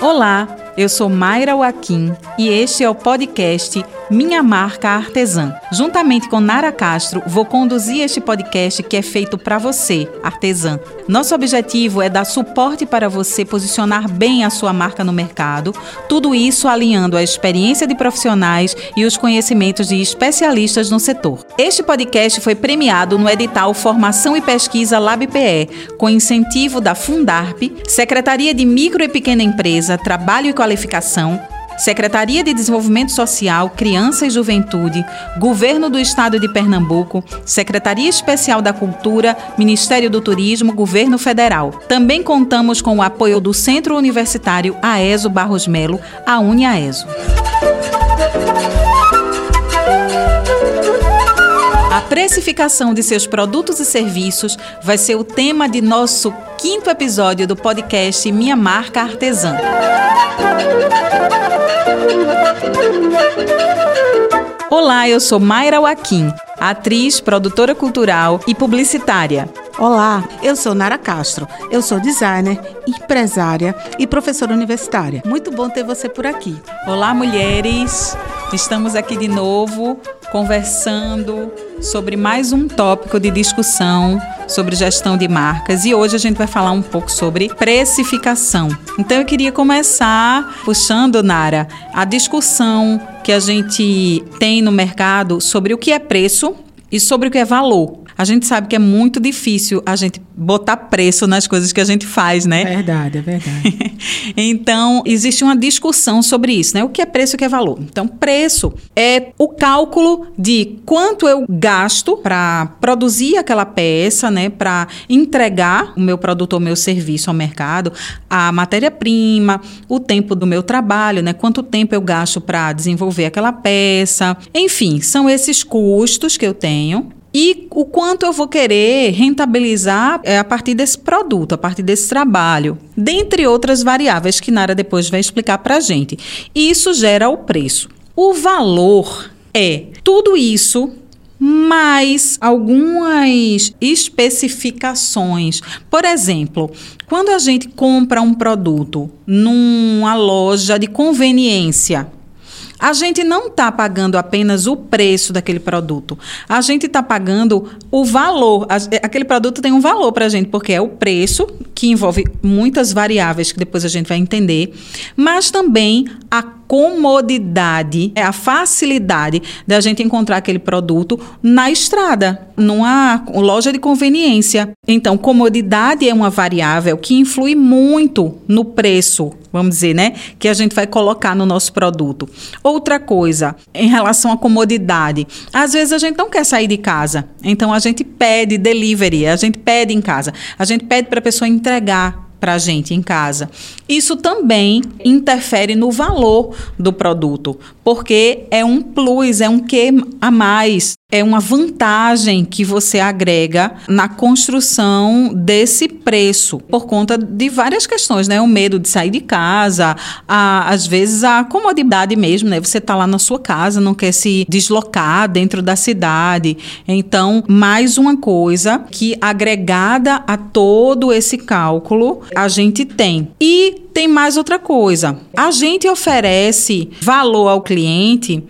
Olá, eu sou Mayra Joaquim e este é o podcast Minha Marca Artesã. Juntamente com Nara Castro, vou conduzir este podcast que é feito para você, artesã. Nosso objetivo é dar suporte para você posicionar bem a sua marca no mercado, tudo isso alinhando a experiência de profissionais e os conhecimentos de especialistas no setor. Este podcast foi premiado no edital Formação e Pesquisa LabPE, com incentivo da Fundarp, Secretaria de Micro e Pequena Empresa, Trabalho e Qualificação, Secretaria de Desenvolvimento Social, Criança e Juventude, Governo do Estado de Pernambuco, Secretaria Especial da Cultura, Ministério do Turismo, Governo Federal. Também contamos com o apoio do Centro Universitário AESO Barros Melo, a UniAESO. A precificação de seus produtos e serviços vai ser o tema de nosso quinto episódio do podcast Minha Marca Artesã. Olá, eu sou Mayra Joaquim, atriz, produtora cultural e publicitária. Olá, eu sou Nara Castro. Eu sou designer, empresária e professora universitária. Muito bom ter você por aqui. Olá, mulheres! Estamos aqui de novo conversando sobre mais um tópico de discussão sobre gestão de marcas e hoje a gente vai falar um pouco sobre precificação. Então eu queria começar puxando, Nara, a discussão que a gente tem no mercado sobre o que é preço e sobre o que é valor. A gente sabe que é muito difícil a gente botar preço nas coisas que a gente faz, né? Verdade, é verdade. então, existe uma discussão sobre isso, né? O que é preço e o que é valor. Então, preço é o cálculo de quanto eu gasto para produzir aquela peça, né? Para entregar o meu produto ou meu serviço ao mercado, a matéria-prima, o tempo do meu trabalho, né? Quanto tempo eu gasto para desenvolver aquela peça. Enfim, são esses custos que eu tenho e o quanto eu vou querer rentabilizar é, a partir desse produto, a partir desse trabalho, dentre outras variáveis que Nara depois vai explicar para a gente. E isso gera o preço. O valor é tudo isso mais algumas especificações. Por exemplo, quando a gente compra um produto numa loja de conveniência, a gente não está pagando apenas o preço daquele produto. A gente está pagando o valor. Aquele produto tem um valor para a gente, porque é o preço, que envolve muitas variáveis que depois a gente vai entender, mas também a comodidade, é a facilidade da gente encontrar aquele produto na estrada, numa loja de conveniência. Então, comodidade é uma variável que influi muito no preço, vamos dizer, né, que a gente vai colocar no nosso produto. Outra coisa, em relação à comodidade, às vezes a gente não quer sair de casa, então a gente pede delivery, a gente pede em casa, a gente pede para a pessoa entregar para a gente em casa. Isso também interfere no valor do produto, porque é um plus, é um que a mais, é uma vantagem que você agrega na construção desse preço, por conta de várias questões, né? O medo de sair de casa, a, às vezes a comodidade mesmo, né? Você está lá na sua casa, não quer se deslocar dentro da cidade. Então, mais uma coisa que agregada a todo esse cálculo, a gente tem. E tem mais outra coisa. A gente oferece valor ao cliente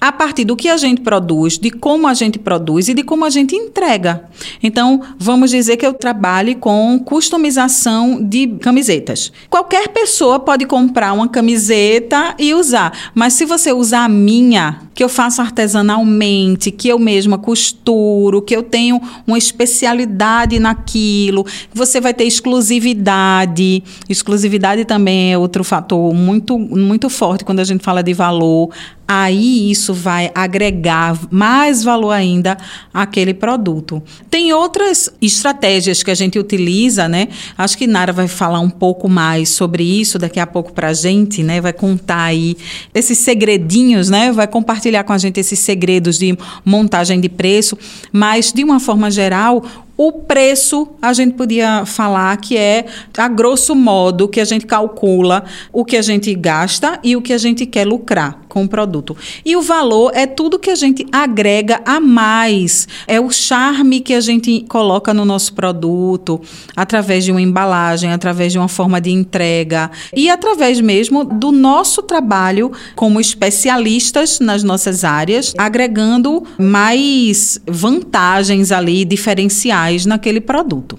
a partir do que a gente produz, de como a gente produz e de como a gente entrega. Então, vamos dizer que eu trabalhe com customização de camisetas. Qualquer pessoa pode comprar uma camiseta e usar, mas se você usar a minha, que eu faço artesanalmente, que eu mesma costuro, que eu tenho uma especialidade naquilo, você vai ter exclusividade. Exclusividade também é outro fator muito muito forte quando a gente fala de valor aí isso vai agregar mais valor ainda àquele produto. Tem outras estratégias que a gente utiliza, né? Acho que Nara vai falar um pouco mais sobre isso daqui a pouco para a gente, né? Vai contar aí esses segredinhos, né? Vai compartilhar com a gente esses segredos de montagem de preço, mas de uma forma geral, O preço, a gente podia falar que é, a grosso modo, que a gente calcula o que a gente gasta e o que a gente quer lucrar com o produto. E o valor é tudo que a gente agrega a mais, é o charme que a gente coloca no nosso produto, através de uma embalagem, através de uma forma de entrega e através mesmo do nosso trabalho como especialistas nas nossas áreas, agregando mais vantagens ali, diferenciais naquele produto.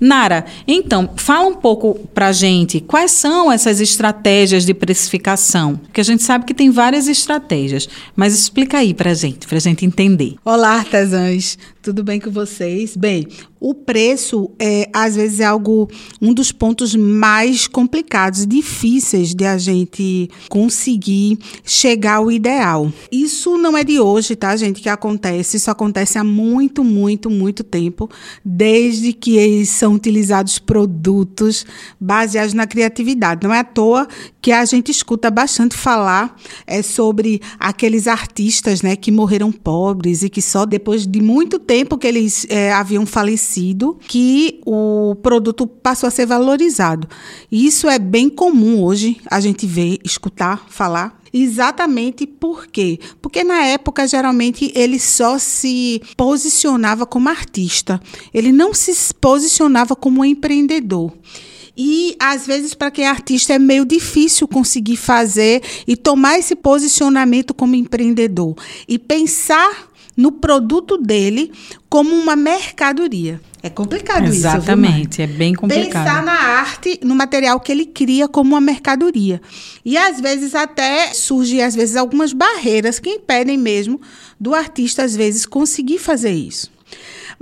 Nara, então, fala um pouco pra gente quais são essas estratégias de precificação, porque a gente sabe que tem várias estratégias, mas explica aí pra gente, pra gente entender. Olá, artesãs. Tudo bem com vocês? Bem, o preço é às vezes é algo um dos pontos mais complicados, difíceis de a gente conseguir chegar ao ideal. Isso não é de hoje, tá, gente, que acontece. Isso acontece há muito, muito, muito tempo, desde que são utilizados produtos baseados na criatividade. Não é à toa que a gente escuta bastante falar é sobre aqueles artistas, né, que morreram pobres e que só depois de muito tempo que eles é, haviam falecido, que o produto passou a ser valorizado. Isso é bem comum hoje a gente ver, escutar, falar. Exatamente por quê? Porque na época, geralmente, ele só se posicionava como artista, ele não se posicionava como empreendedor. E às vezes, para quem é artista, é meio difícil conseguir fazer e tomar esse posicionamento como empreendedor e pensar no produto dele como uma mercadoria. É complicado Exatamente, isso. Exatamente, é bem complicado. Pensar na arte, no material que ele cria como uma mercadoria. E às vezes até surgem às vezes algumas barreiras que impedem mesmo do artista às vezes conseguir fazer isso.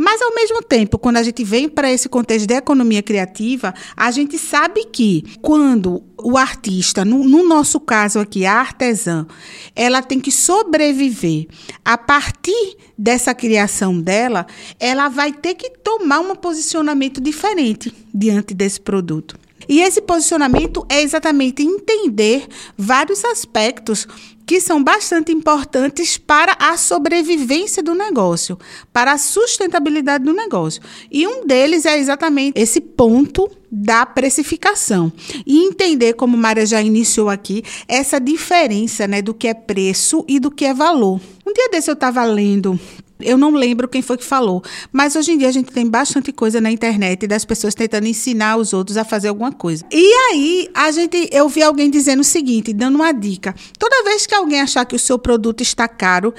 Mas, ao mesmo tempo, quando a gente vem para esse contexto de economia criativa, a gente sabe que quando o artista, no, no, nosso caso aqui, a artesã, ela tem que sobreviver a partir dessa criação dela, ela vai ter que tomar um posicionamento diferente diante desse produto. E esse posicionamento é exatamente entender vários aspectos que são bastante importantes para a sobrevivência do negócio, para a sustentabilidade do negócio. E um deles é exatamente esse ponto da precificação e entender, como Maria já iniciou aqui, essa diferença né, do que é preço e do que é valor. Um dia desse eu estava lendo eu não lembro quem foi que falou, mas hoje em dia a gente tem bastante coisa na internet das pessoas tentando ensinar os outros a fazer alguma coisa. E aí, a gente, eu vi alguém dizendo o seguinte, dando uma dica: toda vez que alguém achar que o seu produto está caro,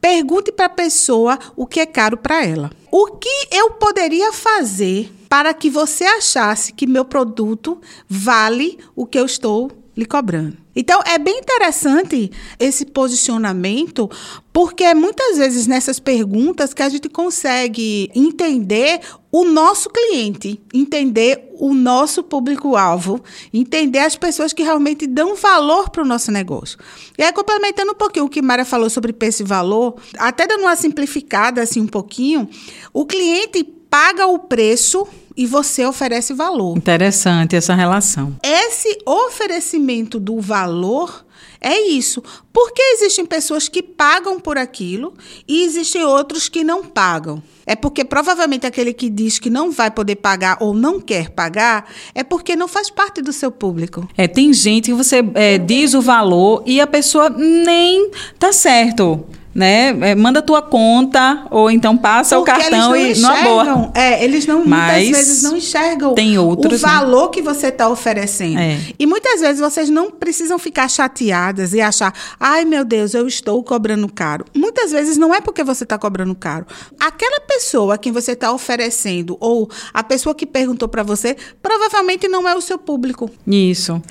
pergunte para a pessoa o que é caro para ela. O que eu poderia fazer para que você achasse que meu produto vale o que eu estou lhe cobrando? Então, é bem interessante esse posicionamento, porque muitas vezes nessas perguntas que a gente consegue entender o nosso cliente, entender o nosso público-alvo, entender as pessoas que realmente dão valor para o nosso negócio. E aí, complementando um pouquinho o que Mara falou sobre preço e valor, até dando uma simplificada assim um pouquinho, o cliente paga o preço e você oferece valor. Interessante essa relação. Esse oferecimento do valor é isso. Porque existem pessoas que pagam por aquilo e existem outros que não pagam. É porque provavelmente aquele que diz que não vai poder pagar ou não quer pagar é porque não faz parte do seu público. É, tem gente que você é, diz o valor e a pessoa nem tá certo né? É, manda tua conta ou então passa Porque o cartão e não boa. É, eles não Mas muitas vezes não enxergam tem outros, o né? valor né? que você está oferecendo. É. E muitas vezes vocês não precisam ficar chateadas e achar, ai meu Deus, eu estou cobrando caro. Muitas vezes não é porque você está cobrando caro. Aquela pessoa a quem você está oferecendo ou a pessoa que perguntou para você provavelmente não é o seu público. Isso.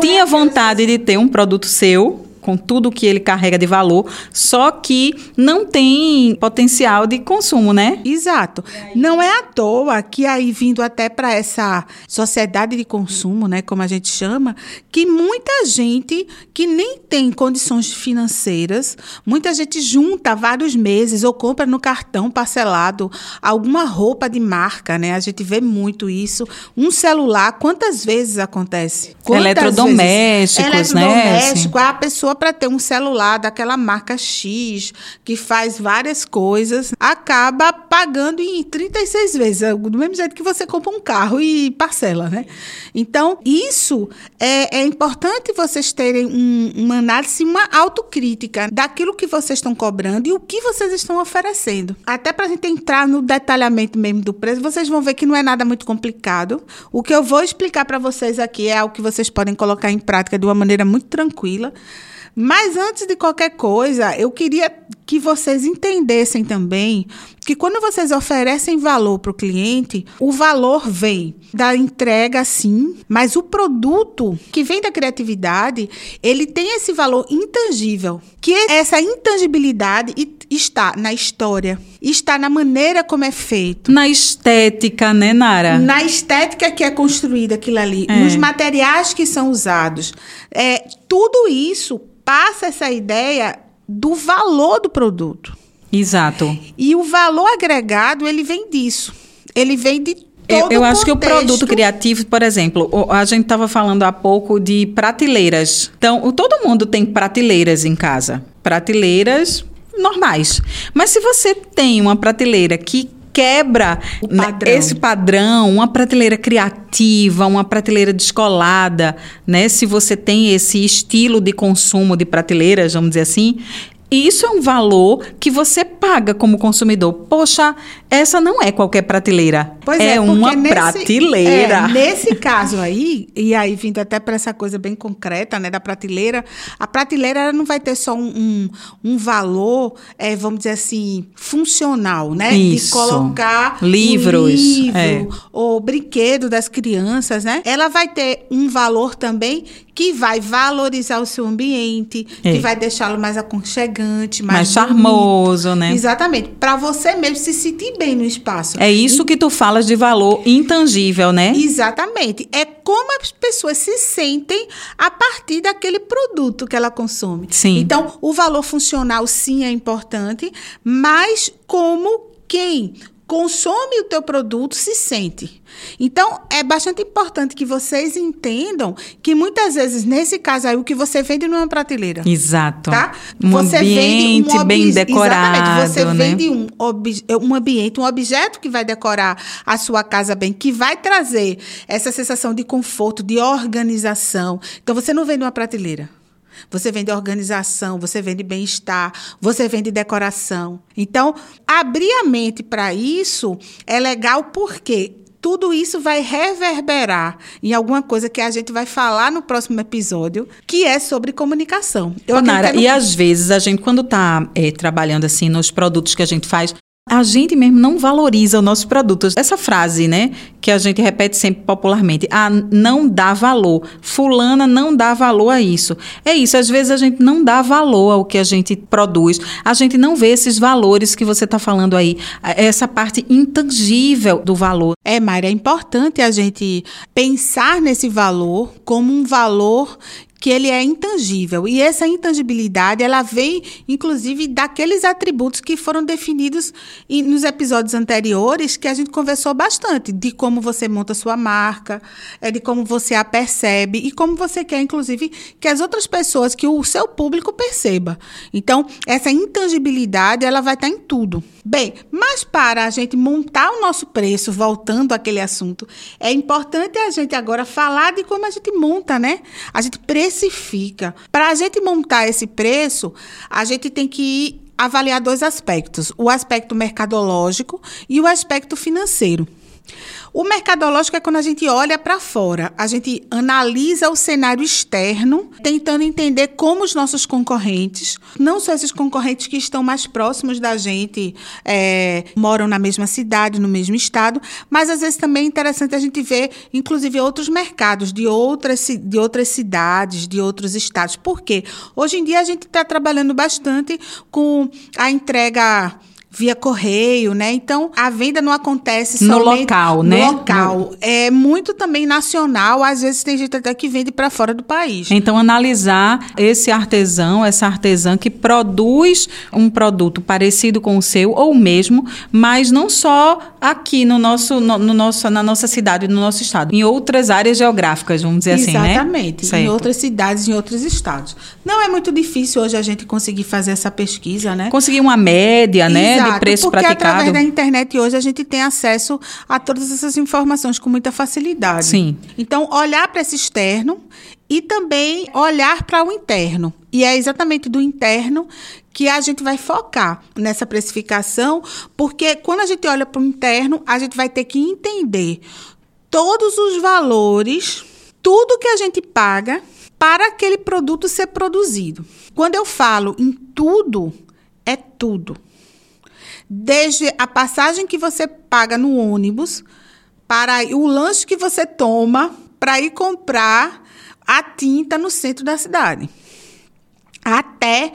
Tinha é vontade de ter um produto seu com tudo que ele carrega de valor, só que não tem potencial de consumo, né? Exato. Não é à toa que aí vindo até para essa sociedade de consumo, né, como a gente chama, que muita gente que nem tem condições financeiras, muita gente junta vários meses ou compra no cartão parcelado alguma roupa de marca, né? A gente vê muito isso. Um celular, quantas vezes acontece? Quantas Eletrodomésticos, vezes? né? Eletrodoméstico, a pessoa para ter um celular daquela marca X, que faz várias coisas, acaba pagando em 36 vezes, é do mesmo jeito que você compra um carro e parcela, né? Então, isso é, é importante vocês terem um, uma análise, uma autocrítica daquilo que vocês estão cobrando e o que vocês estão oferecendo. Até para a gente entrar no detalhamento mesmo do preço, vocês vão ver que não é nada muito complicado. O que eu vou explicar para vocês aqui é algo que vocês podem colocar em prática de uma maneira muito tranquila. Mas antes de qualquer coisa, eu queria que vocês entendessem também que quando vocês oferecem valor para o cliente, o valor vem da entrega, sim, mas o produto que vem da criatividade, ele tem esse valor intangível, que essa intangibilidade está na história, está na maneira como é feito, na estética, né, Nara? Na estética que é construída aquilo ali, é. nos materiais que são usados, é tudo isso passa essa ideia do valor do produto. Exato. E o valor agregado, ele vem disso. Ele vem de eu, eu acho que o produto criativo, por exemplo, a gente estava falando há pouco de prateleiras. Então, todo mundo tem prateleiras em casa. Prateleiras normais. Mas se você tem uma prateleira que quebra padrão. esse padrão, uma prateleira criativa, uma prateleira descolada, né? Se você tem esse estilo de consumo de prateleiras, vamos dizer assim, isso é um valor que você paga como consumidor. Poxa, essa não é qualquer prateleira. Pois é, é uma nesse, prateleira. É, nesse caso aí, e aí vindo até para essa coisa bem concreta, né, da prateleira, a prateleira não vai ter só um, um, um valor, é, vamos dizer assim, funcional, né? Isso. De colocar livros, um livro, é. ou brinquedo das crianças, né? Ela vai ter um valor também que vai valorizar o seu ambiente, é. que vai deixá-lo mais aconchegante, mais, mais charmoso, né? Exatamente. Para você mesmo se sentir bem no espaço. É isso e... que tu falas de valor intangível, né? Exatamente. É como as pessoas se sentem a partir daquele produto que ela consome. Sim. Então, o valor funcional sim é importante, mas como quem consome o teu produto se sente. Então, é bastante importante que vocês entendam que muitas vezes, nesse caso aí, o que você vende não é uma prateleira. Exato. Tá? Um você ambiente um bem decorado. Exatamente. Você né? vende um, um ambiente, um objeto que vai decorar a sua casa bem, que vai trazer essa sensação de conforto, de organização. Então, você não vende uma prateleira. Você vende organização, você vende bem-estar, você vende decoração. Então, abrir a mente para isso é legal porque tudo isso vai reverberar em alguma coisa que a gente vai falar no próximo episódio, que é sobre comunicação. Eu Ô, Nara, e às vezes a gente, quando está é, trabalhando assim nos produtos que a gente faz, a gente mesmo não valoriza o nosso produto. Essa frase, né, que a gente repete sempre popularmente, ah, não dá valor. Fulana não dá valor a isso. É isso, às vezes a gente não dá valor ao que a gente produz. A gente não vê esses valores que você está falando aí, essa parte intangível do valor. É, Mayra, é importante a gente pensar nesse valor como um valor que ele é intangível. E essa intangibilidade, ela vem, inclusive, daqueles atributos que foram definidos nos episódios anteriores, que a gente conversou bastante, de como você monta sua marca, é de como você a percebe e como você quer, inclusive, que as outras pessoas, que o seu público perceba. Então, essa intangibilidade, ela vai estar em tudo. Bem, mas para a gente montar o nosso preço, voltando àquele assunto, é importante a gente agora falar de como a gente monta, né? A gente precifica. Para a gente montar esse preço, a gente tem que avaliar dois aspectos: o aspecto mercadológico e o aspecto financeiro. O mercadológico é quando a gente olha para fora, a gente analisa o cenário externo, tentando entender como os nossos concorrentes, não só esses concorrentes que estão mais próximos da gente, é, moram na mesma cidade, no mesmo estado, mas às vezes também é interessante a gente ver, inclusive, outros mercados de outras, de outras cidades, de outros estados. Por quê? Hoje em dia a gente está trabalhando bastante com a entrega via correio, né? Então, a venda não acontece No local, no né? local. É muito também nacional, às vezes tem gente até que vende para fora do país. Então, analisar esse artesão, essa artesã que produz um produto parecido com o seu ou mesmo, mas não só aqui no nosso, no, no nosso, na nossa cidade, no nosso estado, em outras áreas geográficas, vamos dizer assim, né? Exatamente, em Certo. outras cidades, em outros estados. Não é muito difícil hoje a gente conseguir fazer essa pesquisa, né? Conseguir uma média, né, Preço porque praticado. através da internet hoje a gente tem acesso a todas essas informações com muita facilidade. Sim. Então, olhar para esse externo e também olhar para o interno. E é exatamente do interno que a gente vai focar nessa precificação, porque quando a gente olha para o interno, a gente vai ter que entender todos os valores, tudo que a gente paga para aquele produto ser produzido. Quando eu falo em tudo, é tudo. Desde a passagem que você paga no ônibus, para o lanche que você toma para ir comprar a tinta no centro da cidade. Até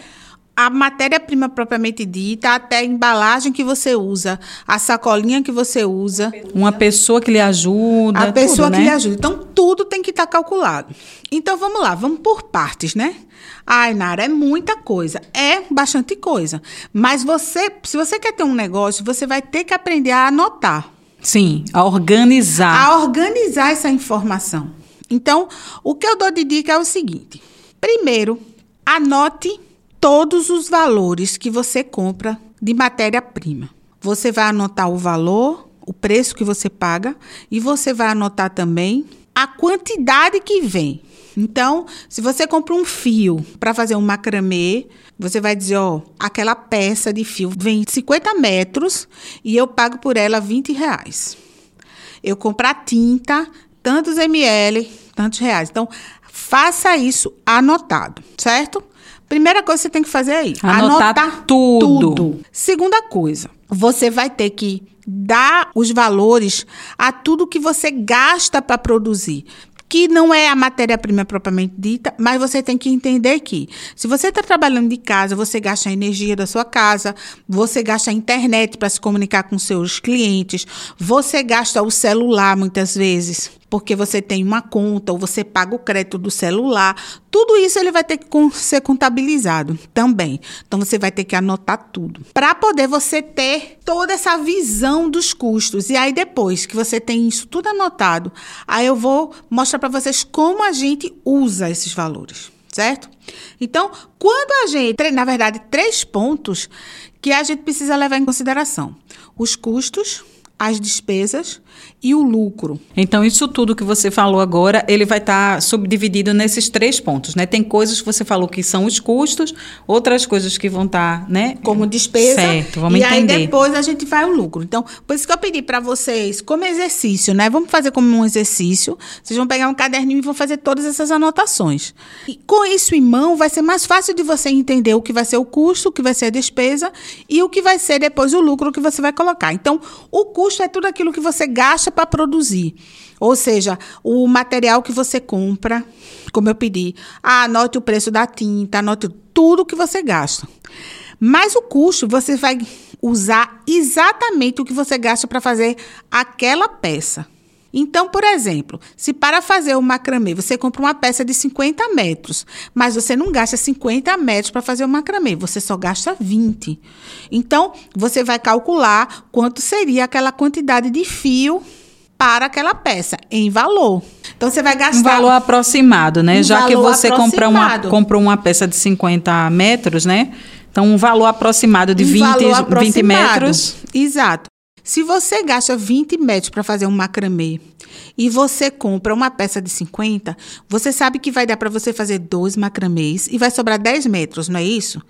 a matéria-prima propriamente dita, até a embalagem que você usa, a sacolinha que você usa, Uma pessoa que lhe ajuda. a pessoa tudo, que né? lhe ajuda. Então, tudo tem que estar calculado. Então, vamos lá, vamos por partes, né? Ai, Nara, é muita coisa. É bastante coisa. Mas você, se você quer ter um negócio, você vai ter que aprender a anotar, Sim, a organizar. a organizar essa informação. Então, o que eu dou de dica é o seguinte: primeiro, anote todos os valores que você compra de matéria-prima. Você vai anotar o valor, o preço que você paga, e você vai anotar também a quantidade que vem. Então, se você compra um fio para fazer um macramê, você vai dizer, ó, aquela peça de fio vem 50 metros e eu pago por ela 20 reais eu comprar tinta, tantos ml, tantos reais. Então, faça isso anotado, certo? Primeira coisa que você tem que fazer é isso. Anotar tudo. Segunda coisa, você vai ter que dar os valores a tudo que você gasta para produzir. Que não é a matéria-prima propriamente dita, mas você tem que entender que, se você está trabalhando de casa, você gasta a energia da sua casa, você gasta a internet para se comunicar com seus clientes, você gasta o celular muitas vezes, porque você tem uma conta ou você paga o crédito do celular. Tudo isso ele vai ter que ser contabilizado também. Então você vai ter que anotar tudo para poder você ter toda essa visão dos custos. E aí depois que você tem isso tudo anotado, aí eu vou mostrar para vocês como a gente usa esses valores, certo? Então, quando a gente, na verdade, três pontos que a gente precisa levar em consideração: os custos, as despesas e o lucro. Então, isso tudo que você falou agora, ele vai estar subdividido nesses três pontos, né? Tem coisas que você falou que são os custos, outras coisas que vão estar, né? como despesa. Certo, vamos e entender. aí depois a gente vai o lucro. Então, por isso que eu pedi para vocês, como exercício, né? Vamos fazer como um exercício. Vocês vão pegar um caderninho e vão fazer todas essas anotações. E com isso em mão, vai ser mais fácil de você entender o que vai ser o custo, o que vai ser a despesa e o que vai ser depois o lucro que você vai colocar. Então, o custo é tudo aquilo que você gasta para produzir. Ou seja, o material que você compra, como eu pedi, ah, anote o preço da tinta, anote tudo que você gasta. Mas o custo, você vai usar exatamente o que você gasta para fazer aquela peça. Então, por exemplo, se para fazer o macramê você compra uma peça de 50 metros, mas você não gasta 50 metros para fazer o macramê, você só gasta 20. Então, você vai calcular quanto seria aquela quantidade de fio para aquela peça, em valor. Então, você vai gastar. Um valor aproximado, né? Um Já que você compra uma, aproximado. comprou uma peça de 50 metros, né? Então, um valor aproximado de Um 20, valor 20 aproximado. metros. Exato. Se você gasta 20 metros para fazer um macramê e você compra uma peça de 50, você sabe que vai dar para você fazer dois macramês e vai sobrar 10 metros, não é isso?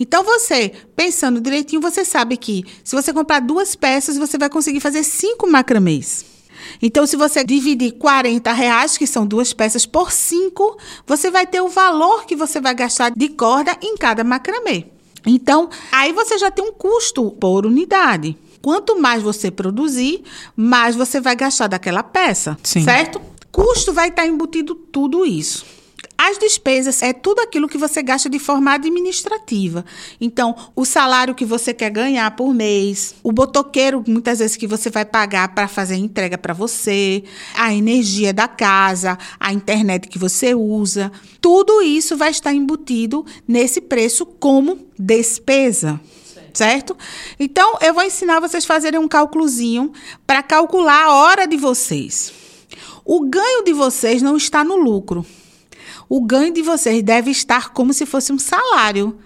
Então você, pensando direitinho, você sabe que se você comprar duas peças, você vai conseguir fazer cinco macramês. Então, se você dividir 40 reais, que são duas peças, por 5, você vai ter o valor que você vai gastar de corda em cada macramê. Então, aí você já tem um custo por unidade. Quanto mais você produzir, mais você vai gastar daquela peça, Sim. certo? Custo vai estar embutido tudo isso. As despesas é tudo aquilo que você gasta de forma administrativa. Então, o salário que você quer ganhar por mês, o botoqueiro muitas vezes que você vai pagar para fazer entrega para você, a energia da casa, a internet que você usa, tudo isso vai estar embutido nesse preço como despesa certo? Então, eu vou ensinar vocês a fazerem um cálculozinho para calcular a hora de vocês. O ganho de vocês não está no lucro o ganho de vocês deve estar como se fosse um salário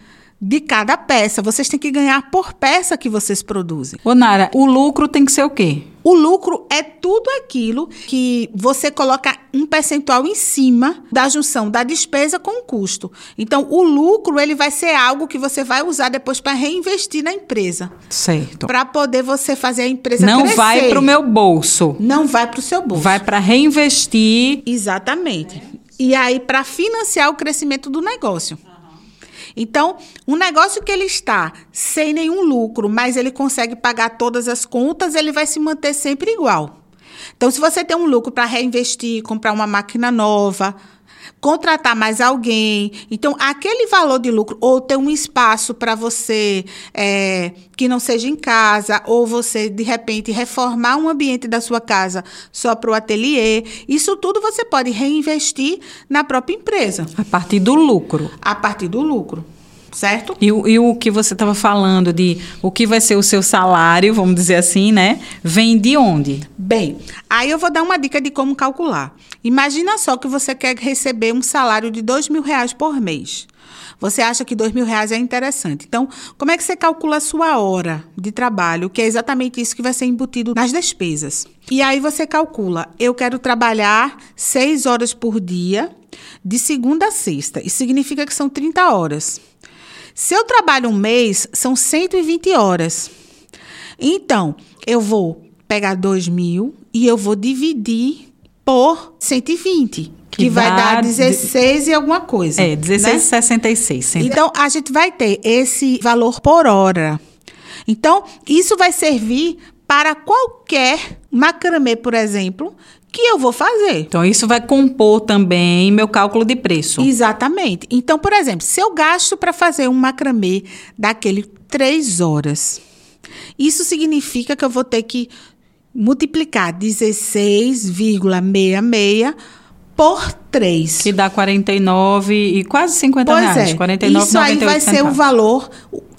de cada peça. Vocês têm que ganhar por peça que vocês produzem. Ô, Nara, o lucro tem que ser o quê? O lucro é tudo aquilo que você coloca um percentual em cima da junção da despesa com o custo. Então, o lucro ele vai ser algo que você vai usar depois para reinvestir na empresa. Certo. Para poder você fazer a empresa Não crescer. vai para o meu bolso. Não vai para o seu bolso. Vai para reinvestir. Exatamente e aí para financiar o crescimento do negócio. Então, um negócio que ele está sem nenhum lucro, mas ele consegue pagar todas as contas, ele vai se manter sempre igual. Então, se você tem um lucro para reinvestir, comprar uma máquina nova, contratar mais alguém. Então, aquele valor de lucro, ou ter um espaço para você é, que não seja em casa, ou você, de repente, reformar um ambiente da sua casa só para o ateliê, isso tudo você pode reinvestir na própria empresa. A partir do lucro. A partir do lucro certo? E, e, o que você estava falando de o que vai ser o seu salário, vamos dizer assim, né? Vem de onde? Bem, aí eu vou dar uma dica de como calcular. Imagina só que você quer receber um salário de dois mil reais por mês. Você acha que dois mil reais é interessante. Então, como é que você calcula a sua hora de trabalho, que é exatamente isso que vai ser embutido nas despesas? E aí você calcula, eu quero trabalhar seis horas por dia, de segunda a sexta. Isso significa que são 30 horas. Se eu trabalho um mês, são 120 horas. Então, eu vou pegar 2 mil e eu vou dividir por 120. Que, que vai dar 16 de... e alguma coisa. É, 16,66. Né? Então, a gente vai ter esse valor por hora. Então, isso vai servir para qualquer macramê, por exemplo, que eu vou fazer. Então, isso vai compor também meu cálculo de preço. Exatamente. Então, por exemplo, se eu gasto para fazer um macramê daquele três horas, isso significa que eu vou ter que multiplicar 16,66 por 3. Que dá 49 e quase 50 pois reais. É. 49, Isso aí vai centavos. ser o valor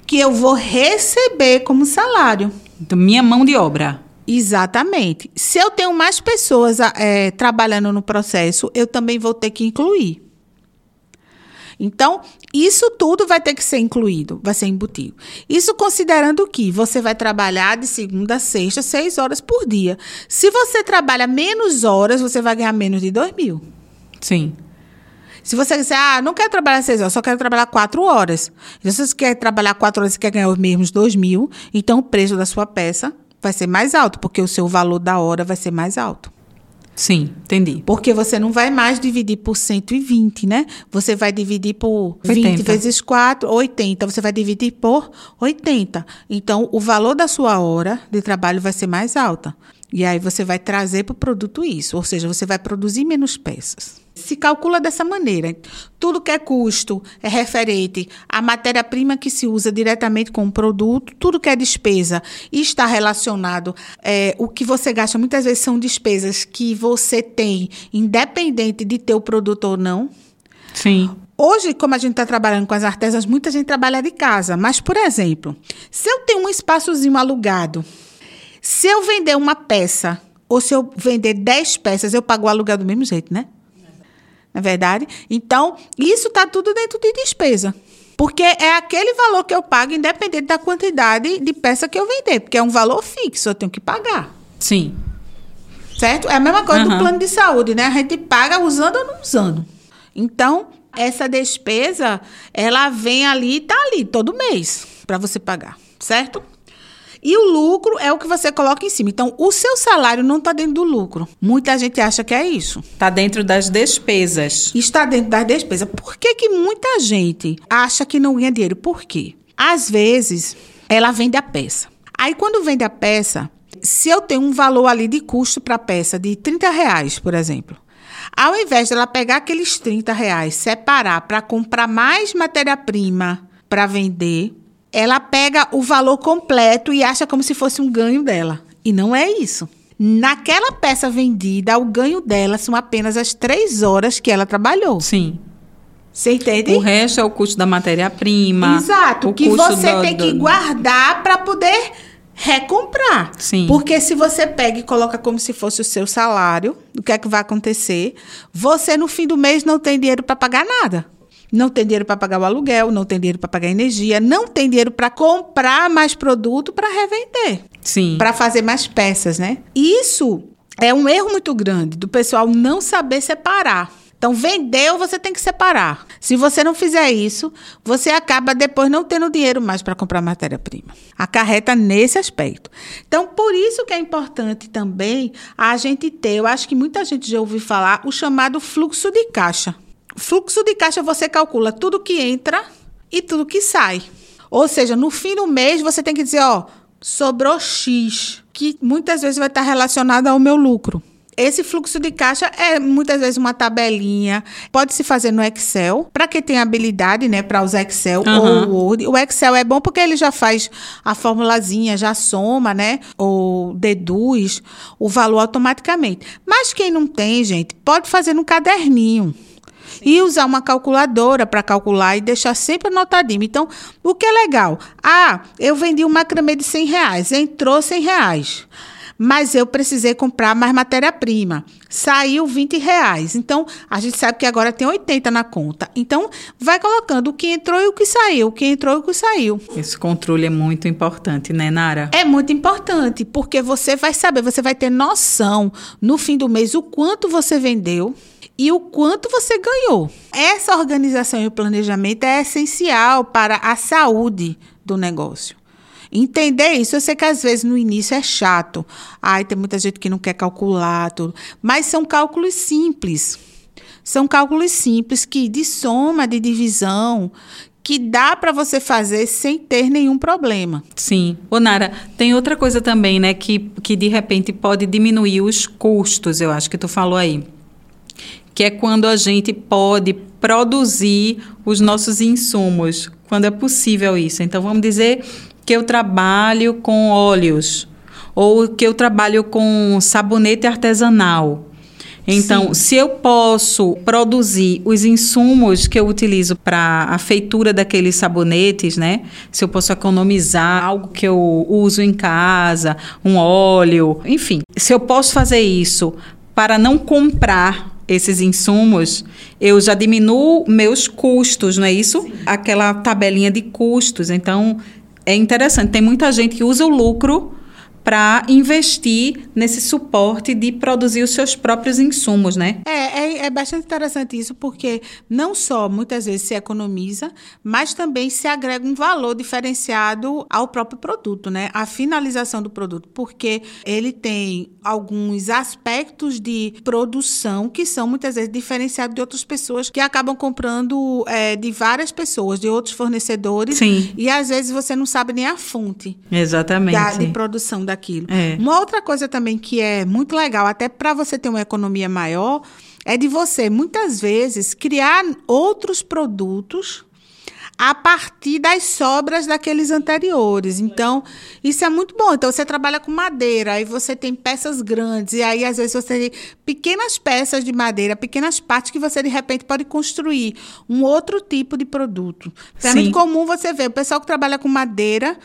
que eu vou receber como salário. Então, minha mão de obra. Exatamente. Se eu tenho mais pessoas é, trabalhando no processo, eu também vou ter que incluir. Então, isso tudo vai ter que ser incluído, vai ser embutido. Isso considerando que você vai trabalhar de segunda a sexta, seis horas por dia. Se você trabalha menos horas, você vai ganhar menos de dois mil. Sim. Se você disser, ah, não quero trabalhar seis horas, só quero trabalhar quatro horas. Então, se você quer trabalhar quatro horas e quer ganhar os mesmos dois mil, então o preço da sua peça vai ser mais alto, porque o seu valor da hora vai ser mais alto. Sim, entendi. Porque você não vai mais dividir por 120, né? Você vai dividir por 80. 20 vezes 4, 80. Você vai dividir por 80. Então, o valor da sua hora de trabalho vai ser mais alta. E aí você vai trazer para o produto isso, ou seja, você vai produzir menos peças. Se calcula dessa maneira. Tudo que é custo é referente à matéria-prima que se usa diretamente com o produto, tudo que é despesa e está relacionado. É, o que você gasta muitas vezes são despesas que você tem, independente de ter o produto ou não. Sim. Hoje, como a gente está trabalhando com as artesãs, muita gente trabalha de casa. Mas, por exemplo, se eu tenho um espaçozinho alugado se eu vender uma peça, ou se eu vender 10 peças, eu pago o aluguel do mesmo jeito, né? Não é verdade? Então, isso está tudo dentro de despesa. Porque é aquele valor que eu pago, independente da quantidade de peça que eu vender. Porque é um valor fixo, eu tenho que pagar. Sim. Certo? É a mesma coisa uhum. do plano de saúde, né? A gente paga usando ou não usando. Então, essa despesa, ela vem ali e tá ali todo mês para você pagar, certo? E o lucro é o que você coloca em cima. Então, o seu salário não está dentro do lucro. Muita gente acha que é isso. Está dentro das despesas. Está dentro das despesas. Por que, que muita gente acha que não ganha dinheiro? Por quê? Às vezes, ela vende a peça. Aí, quando vende a peça, se eu tenho um valor ali de custo para a peça de 30 reais, por exemplo, Ao invés dela pegar aqueles 30 reais, separar para comprar mais matéria-prima para vender, ela pega o valor completo e acha como se fosse um ganho dela. E não é isso. Naquela peça vendida, o ganho dela são apenas as três horas que ela trabalhou. Sim. Você entende? O resto é o custo da matéria-prima. Exato, que você do, tem que do... guardar para poder recomprar. Sim. Porque se você pega e coloca como se fosse o seu salário, o que é que vai acontecer? Você no fim do mês não tem dinheiro para pagar nada. Não tem dinheiro para pagar o aluguel, não tem dinheiro para pagar energia, não tem dinheiro para comprar mais produto para revender. Sim. Para fazer mais peças, né? Isso é um erro muito grande do pessoal não saber separar. Então, vendeu, você tem que separar. Se você não fizer isso, você acaba depois não tendo dinheiro mais para comprar matéria-prima. Acarreta nesse aspecto. Então, por isso que é importante também a gente ter, eu acho que muita gente já ouviu falar, o chamado fluxo de caixa. Fluxo de caixa você calcula tudo que entra e tudo que sai. Ou seja, no fim do mês você tem que dizer, ó, sobrou X, que muitas vezes vai estar relacionado ao meu lucro. Esse fluxo de caixa é muitas vezes uma tabelinha, pode se fazer no Excel, para quem tem habilidade, né, para usar Excel uhum. ou Word. O Excel é bom porque ele já faz a formulazinha, já soma, né, ou deduz o valor automaticamente. Mas quem não tem, gente, pode fazer no caderninho. E usar uma calculadora para calcular e deixar sempre anotadinho. Então, o que é legal? Ah, eu vendi um macramê de 100 reais, entrou 100 reais mas eu precisei comprar mais matéria-prima. Saiu 20 reais. Então, a gente sabe que agora tem 80 na conta. Então, vai colocando o que entrou e o que saiu, o que entrou e o que saiu. Esse controle é muito importante, né, Nara? É muito importante, porque você vai saber, você vai ter noção no fim do mês o quanto você vendeu e o quanto você ganhou. Essa organização e o planejamento é essencial para a saúde do negócio. Entender isso, eu sei que às vezes no início é chato. Ai, tem muita gente que não quer calcular tudo. Mas são cálculos simples. São cálculos simples que de soma, de divisão, que dá para você fazer sem ter nenhum problema. Sim. Ô Nara, tem outra coisa também, né, que, que de repente pode diminuir os custos, eu acho que tu falou aí. Que é quando a gente pode produzir os nossos insumos, quando é possível isso. Então, vamos dizer que eu trabalho com óleos ou que eu trabalho com sabonete artesanal. Então, Sim. se eu posso produzir os insumos que eu utilizo para a feitura daqueles sabonetes, né? Se eu posso economizar algo que eu uso em casa, um óleo, enfim, se eu posso fazer isso para não comprar esses insumos, eu já diminuo meus custos, não é isso? Sim. Aquela tabelinha de custos. Então, é interessante. Tem muita gente que usa o lucro para investir nesse suporte de produzir os seus próprios insumos, né? É, é, é, bastante interessante isso, porque não só muitas vezes se economiza, mas também se agrega um valor diferenciado ao próprio produto, né? A finalização do produto, porque ele tem alguns aspectos de produção que são muitas vezes diferenciados de outras pessoas que acabam comprando é, de várias pessoas, de outros fornecedores. Sim. E às vezes você não sabe nem a fonte. Exatamente. Da, de produção daquilo. É. Uma outra coisa também que é muito legal, até para você ter uma economia maior, é de você, muitas vezes, criar outros produtos a partir das sobras daqueles anteriores. Então, isso é muito bom. Então, você trabalha com madeira, aí você tem peças grandes, e aí, às vezes, você tem pequenas peças de madeira, pequenas partes que você, de repente, pode construir um outro tipo de produto. Então, é muito comum você ver o pessoal que trabalha com madeira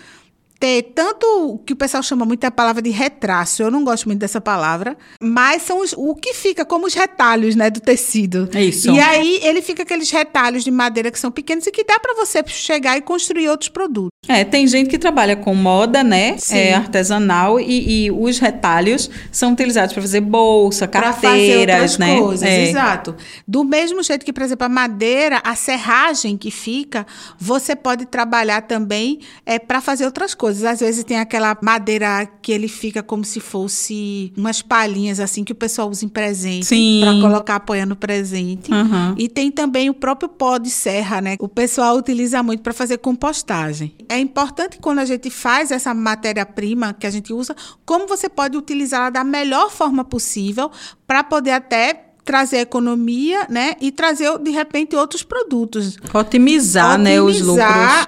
ter tanto o que o pessoal chama muito a palavra de retraço, eu não gosto muito dessa palavra, mas são os, o que fica como os retalhos, né, do tecido. É isso. E aí ele fica aqueles retalhos de madeira que são pequenos e que dá para você chegar e construir outros produtos. É, tem gente que trabalha com moda, né, é, artesanal e, e, os retalhos são utilizados para fazer bolsa, carteiras, né? Coisas, é. Exato. Do mesmo jeito que, por exemplo, a madeira, a serragem que fica, você pode trabalhar também é para fazer outras coisas coisas. Às vezes tem aquela madeira que ele fica como se fosse umas palhinhas assim que o pessoal usa em presente para colocar apoiando presente. Uhum. E tem também o próprio pó de serra, né? O pessoal utiliza muito para fazer compostagem. É importante quando a gente faz essa matéria-prima que a gente usa, como você pode utilizá-la da melhor forma possível para poder até trazer economia, né? E trazer, de repente, outros produtos. Otimizar, né, os lucros.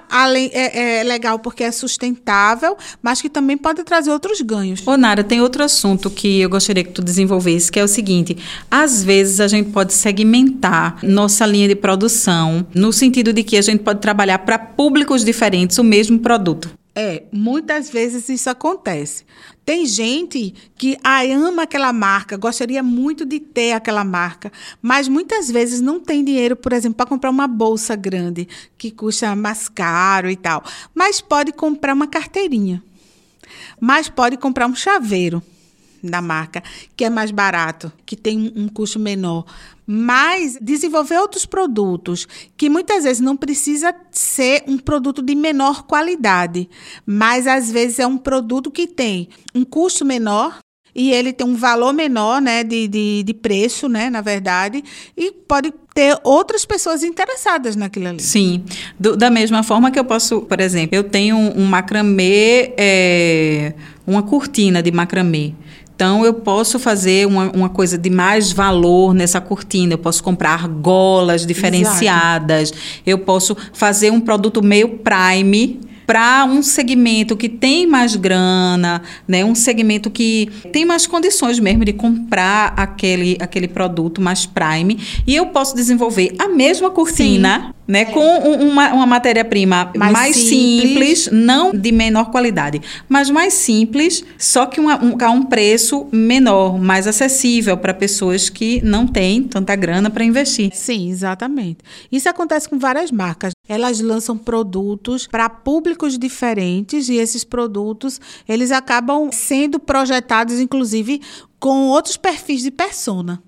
Além, é, é legal porque é sustentável, mas que também pode trazer outros ganhos. Ô, Nara, tem outro assunto que eu gostaria que tu desenvolvesse, que é o seguinte: às vezes a gente pode segmentar nossa linha de produção, no sentido de que a gente pode trabalhar para públicos diferentes o mesmo produto. É, muitas vezes isso acontece. Tem gente que ama aquela marca, gostaria muito de ter aquela marca, mas muitas vezes não tem dinheiro, por exemplo, para comprar uma bolsa grande, que custa mais caro e tal. Mas pode comprar uma carteirinha. Mas pode comprar um chaveiro da marca, que é mais barato, que tem um custo menor. Mas desenvolver outros produtos, que muitas vezes não precisa ser um produto de menor qualidade, mas às vezes é um produto que tem um custo menor e ele tem um valor menor né, de, de, de preço, né, na verdade, e pode ter outras pessoas interessadas naquilo ali. Sim. Do, da mesma forma que eu posso, por exemplo, eu tenho um, um macramê, é, uma cortina de macramê. Então, eu posso fazer uma, uma coisa de mais valor nessa cortina. Eu posso comprar argolas diferenciadas. Exato. Eu posso fazer um produto meio prime para um segmento que tem mais grana, né, um segmento que tem mais condições mesmo de comprar aquele, aquele produto mais prime, e eu posso desenvolver a mesma cortina, Sim. né, é. com uma, uma matéria-prima mais, mais simples. simples. não de menor qualidade, mas mais simples, só que uma, um, a um preço menor, mais acessível para pessoas que não têm tanta grana para investir. Sim, exatamente. Isso acontece com várias marcas. Elas lançam produtos para públicos diferentes e esses produtos eles acabam sendo projetados, inclusive, com outros perfis de persona.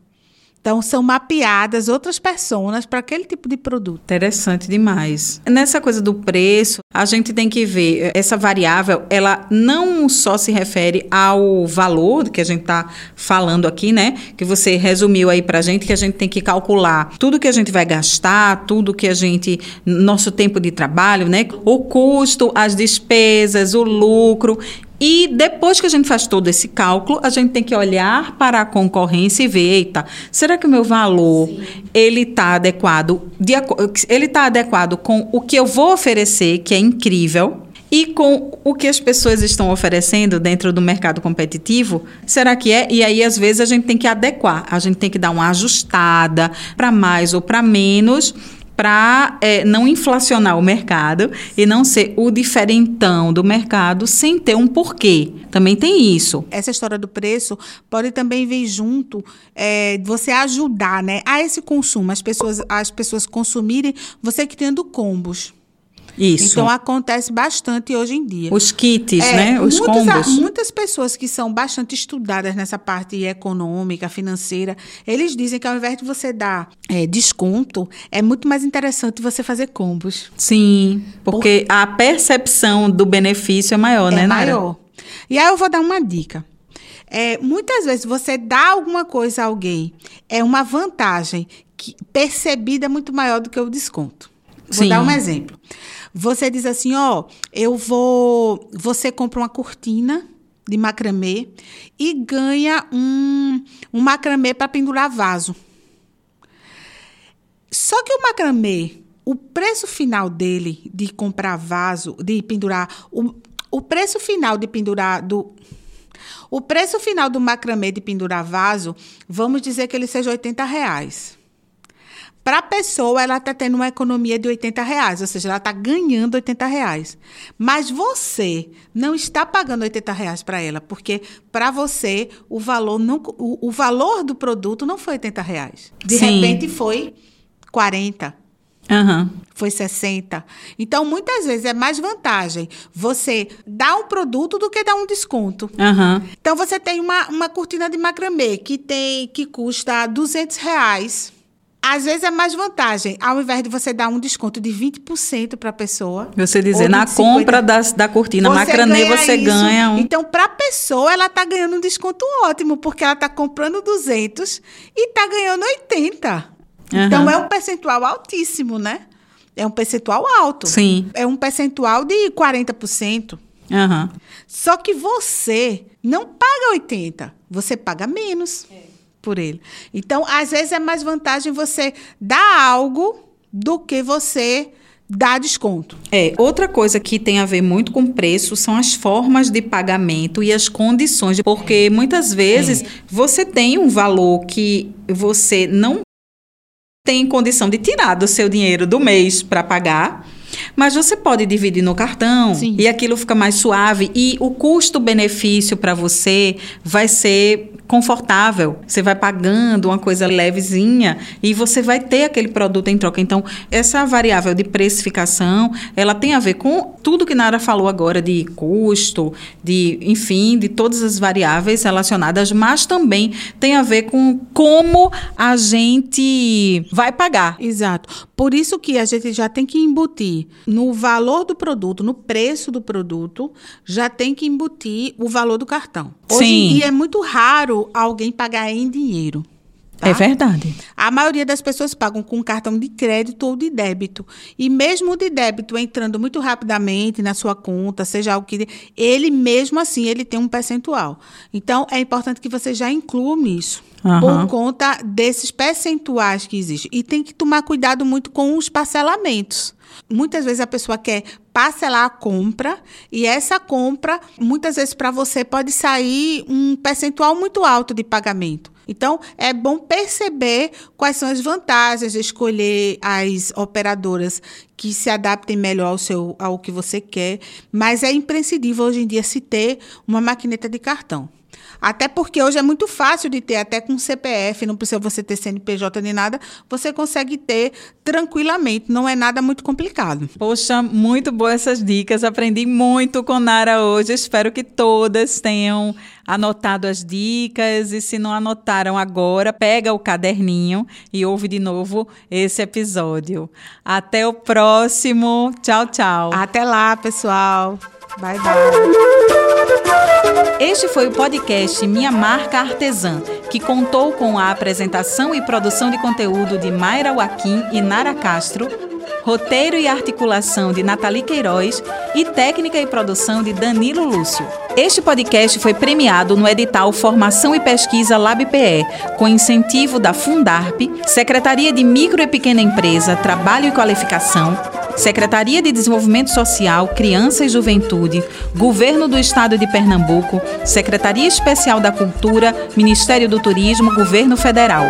Então, são mapeadas outras pessoas para aquele tipo de produto. Interessante demais. Nessa coisa do preço, a gente tem que ver, essa variável, ela não só se refere ao valor que a gente está falando aqui, né? Que você resumiu aí para a gente, que a gente tem que calcular tudo que a gente vai gastar, tudo que a gente, nosso tempo de trabalho, né? O custo, as despesas, o lucro. E depois que a gente faz todo esse cálculo, a gente tem que olhar para a concorrência e ver, eita, será que o meu valor Sim. ele está adequado? De, ele está adequado com o que eu vou oferecer, que é incrível, e com o que as pessoas estão oferecendo dentro do mercado competitivo, será que é? E aí, às vezes, a gente tem que adequar, a gente tem que dar uma ajustada para mais ou para menos para é, não inflacionar o mercado e não ser o diferentão do mercado sem ter um porquê. Também tem isso. Essa história do preço pode também vir junto é, você ajudar né, a esse consumo, as pessoas, as pessoas consumirem, você criando combos. Isso. Então acontece bastante hoje em dia. Os kits, é, né? Os combos. Muitas pessoas que são bastante estudadas nessa parte econômica, financeira, eles dizem que ao invés de você dar é, desconto, é muito mais interessante você fazer combos. Sim, porque Por... a percepção do benefício é maior, é né, Nara? maior. E aí eu vou dar uma dica. É, muitas vezes você dá alguma coisa a alguém, é uma vantagem que, percebida muito maior do que o desconto. Vou Sim. dar um exemplo. Você diz assim, ó, eu vou, você compra uma cortina de macramê e ganha um, um macramê para pendurar vaso. Só que o macramê, o preço final dele de comprar vaso, de pendurar, o, o preço final de pendurar do o preço final do macramê de pendurar vaso, vamos dizer que ele seja 80 reais. Para a pessoa, ela está tendo uma economia de 80 reais, ou seja, ela está ganhando 80 reais. Mas você não está pagando 80 reais para ela, porque para você o valor, não, o, o, valor do produto não foi 80 reais. De Sim. repente foi 40. Uhum. Foi 60. Então, muitas vezes é mais vantagem você dar um produto do que dar um desconto. Uhum. Então, você tem uma, uma cortina de macramê que, tem, que custa 200 reais às vezes é mais vantagem, ao invés de você dar um desconto de 20% para a pessoa. Você dizer, na 50, compra da, da cortina macranê, você isso. ganha um. Então, para a pessoa, ela está ganhando um desconto ótimo, porque ela está comprando 200 e está ganhando 80. Uhum. Então, é um percentual altíssimo, né? É um percentual alto. Sim. É um percentual de 40%. Uhum. Só que você não paga 80, você paga menos. É. por ele. Então, às vezes é mais vantagem você dar algo do que você dar desconto. É, outra coisa que tem a ver muito com preço são as formas de pagamento e as condições, porque muitas vezes é. você tem um valor que você não tem condição de tirar do seu dinheiro do mês para pagar mas você pode dividir no cartão Sim. e aquilo fica mais suave e o custo-benefício para você vai ser confortável. Você vai pagando uma coisa levezinha e você vai ter aquele produto em troca. Então, essa variável de precificação, ela tem a ver com tudo que Nara falou agora de custo, de, enfim, de todas as variáveis relacionadas, mas também tem a ver com como a gente vai pagar. Exato. Por isso que a gente já tem que embutir no valor do produto, no preço do produto, já tem que embutir o valor do cartão. Hoje Sim. em dia é muito raro alguém pagar em dinheiro. Tá? É verdade. A maioria das pessoas pagam com cartão de crédito ou de débito. E mesmo o de débito entrando muito rapidamente na sua conta, seja o que. Ele mesmo assim ele tem um percentual. Então é importante que você já inclua isso. Uhum. Por conta desses percentuais que existem. E tem que tomar cuidado muito com os parcelamentos. Muitas vezes a pessoa quer parcelar a compra e essa compra, muitas vezes para você pode sair um percentual muito alto de pagamento. Então, é bom perceber quais são as vantagens de escolher as operadoras que se adaptem melhor ao, seu, ao que você quer, mas é imprescindível hoje em dia se ter uma maquineta de cartão. Até porque hoje é muito fácil de ter, até com CPF, não precisa você ter CNPJ nem nada, você consegue ter tranquilamente, não é nada muito complicado. Poxa, muito boas essas dicas, aprendi muito com Nara hoje, espero que todas tenham anotado as dicas e se não anotaram agora, pega o caderninho e ouve de novo esse episódio. Até o próximo. Tchau, tchau. Até lá, pessoal. Bye, bye. Este foi o podcast Minha Marca Artesã, que contou com a apresentação e produção de conteúdo de Mayra Joaquim e Nara Castro, roteiro e articulação de Nathalie Queiroz e técnica e produção de Danilo Lúcio. Este podcast foi premiado no edital Formação e Pesquisa LabPE, com incentivo da Fundarp, Secretaria de Micro e Pequena Empresa, Trabalho e Qualificação, Secretaria de Desenvolvimento Social, Criança e Juventude, Governo do Estado de Pernambuco, Secretaria Especial da Cultura, Ministério do Turismo, Governo Federal.